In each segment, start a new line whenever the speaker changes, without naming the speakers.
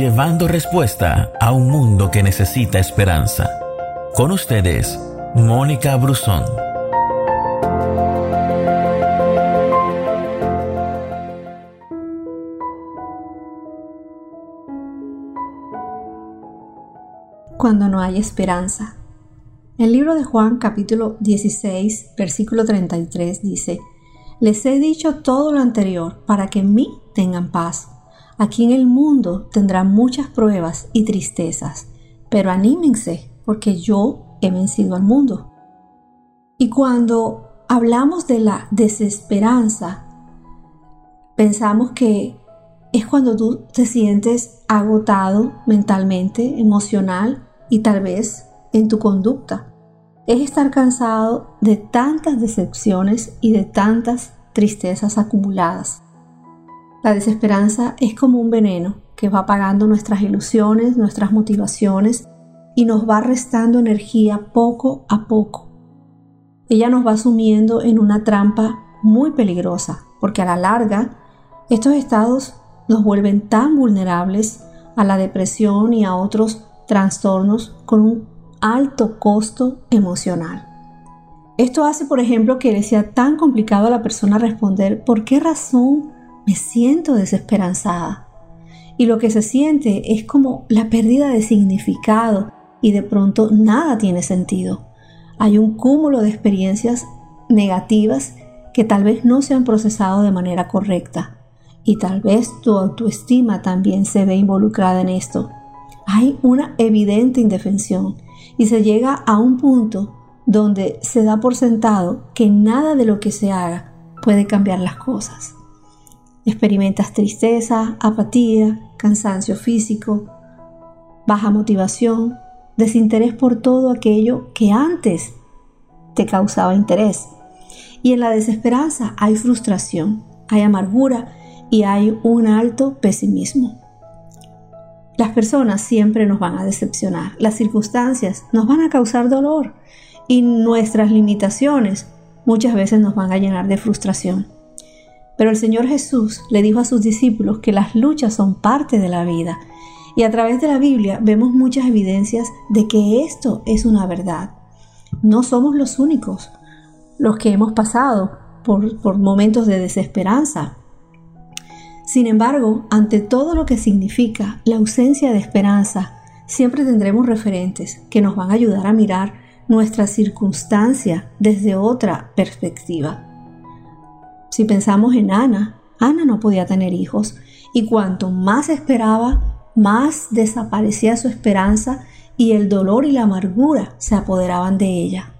llevando respuesta a un mundo que necesita esperanza. Con ustedes, Mónica Brusón.
Cuando no hay esperanza. El libro de Juan capítulo 16 versículo 33 dice, Les he dicho todo lo anterior para que en mí tengan paz. Aquí en el mundo tendrán muchas pruebas y tristezas, pero anímense porque yo he vencido al mundo. Y cuando hablamos de la desesperanza, pensamos que es cuando tú te sientes agotado mentalmente, emocional y tal vez en tu conducta es estar cansado de tantas decepciones y de tantas tristezas acumuladas. La desesperanza es como un veneno que va apagando nuestras ilusiones, nuestras motivaciones y nos va restando energía poco a poco. Ella nos va sumiendo en una trampa muy peligrosa porque a la larga estos estados nos vuelven tan vulnerables a la depresión y a otros trastornos con un alto costo emocional. Esto hace, por ejemplo, que le sea tan complicado a la persona responder por qué razón me siento desesperanzada. Y lo que se siente es como la pérdida de significado y de pronto nada tiene sentido. Hay un cúmulo de experiencias negativas que tal vez no se han procesado de manera correcta y tal vez tu autoestima también se ve involucrada en esto. Hay una evidente indefensión y se llega a un punto donde se da por sentado que nada de lo que se haga puede cambiar las cosas. Experimentas tristeza, apatía, cansancio físico, baja motivación, desinterés por todo aquello que antes te causaba interés. Y en la desesperanza hay frustración, hay amargura y hay un alto pesimismo. Las personas siempre nos van a decepcionar, las circunstancias nos van a causar dolor y nuestras limitaciones muchas veces nos van a llenar de frustración. Pero el Señor Jesús le dijo a sus discípulos que las luchas son parte de la vida y a través de la Biblia vemos muchas evidencias de que esto es una verdad. No somos los únicos los que hemos pasado por, por momentos de desesperanza, sin embargo, ante todo lo que significa la ausencia de esperanza, siempre tendremos referentes que nos van a ayudar a mirar nuestra circunstancia desde otra perspectiva. Si pensamos en Ana, Ana no podía tener hijos y cuanto más esperaba, más desaparecía su esperanza y el dolor y la amargura se apoderaban de ella,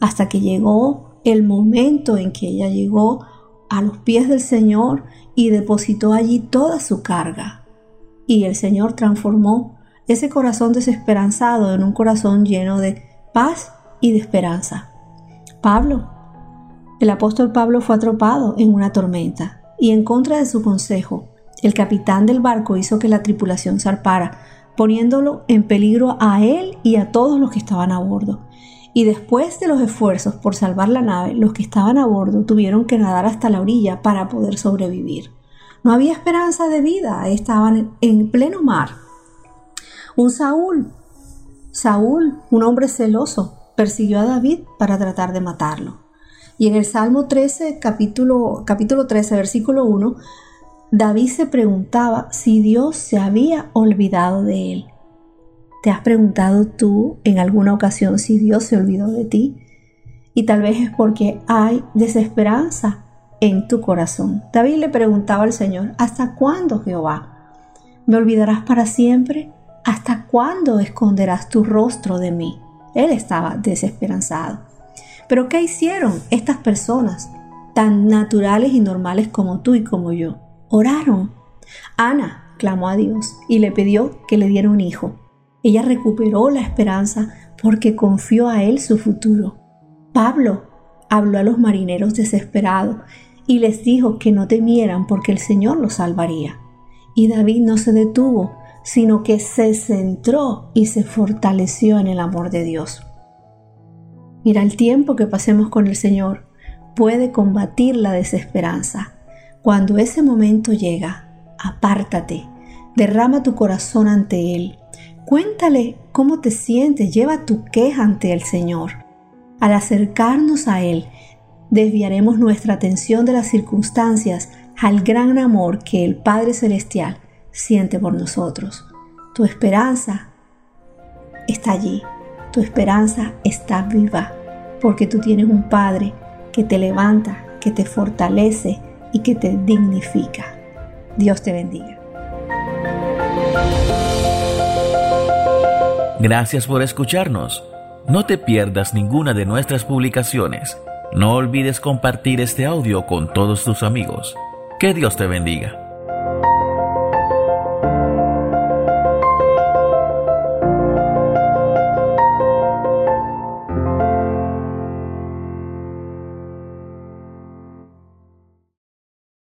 hasta que llegó el momento en que ella llegó a los pies del Señor y depositó allí toda su carga. Y el Señor transformó ese corazón desesperanzado en un corazón lleno de paz y de esperanza. Pablo, el apóstol Pablo fue atropado en una tormenta y en contra de su consejo, el capitán del barco hizo que la tripulación zarpara, poniéndolo en peligro a él y a todos los que estaban a bordo y después de los esfuerzos por salvar la nave, los que estaban a bordo tuvieron que nadar hasta la orilla para poder sobrevivir. No había esperanza de vida, estaban en pleno mar. Un Saúl, Saúl, un hombre celoso, persiguió a David para tratar de matarlo. Y en el Salmo 13, capítulo, capítulo 13, versículo 1, David se preguntaba si Dios se había olvidado de él. ¿Te has preguntado tú en alguna ocasión si Dios se olvidó de ti? Y tal vez es porque hay desesperanza en tu corazón. David le preguntaba al Señor, ¿hasta cuándo Jehová? ¿Me olvidarás para siempre? ¿Hasta cuándo esconderás tu rostro de mí? Él estaba desesperanzado. Pero ¿qué hicieron estas personas tan naturales y normales como tú y como yo? Oraron. Ana clamó a Dios y le pidió que le diera un hijo. Ella recuperó la esperanza porque confió a él su futuro. Pablo habló a los marineros desesperados y les dijo que no temieran porque el Señor los salvaría. Y David no se detuvo, sino que se centró y se fortaleció en el amor de Dios. Mira, el tiempo que pasemos con el Señor puede combatir la desesperanza. Cuando ese momento llega, apártate, Derrama tu corazón ante Él. Cuéntale cómo te sientes, lleva tu queja ante el Señor. Al acercarnos a Él, desviaremos nuestra atención de las circunstancias al gran amor que el Padre Celestial siente por nosotros. Tu esperanza está allí, tu esperanza está viva, porque tú tienes un Padre que te levanta, que te fortalece y que te dignifica. Dios te bendiga.
Gracias por escucharnos. No te pierdas ninguna de nuestras publicaciones. No olvides compartir este audio con todos tus amigos. Que Dios te bendiga.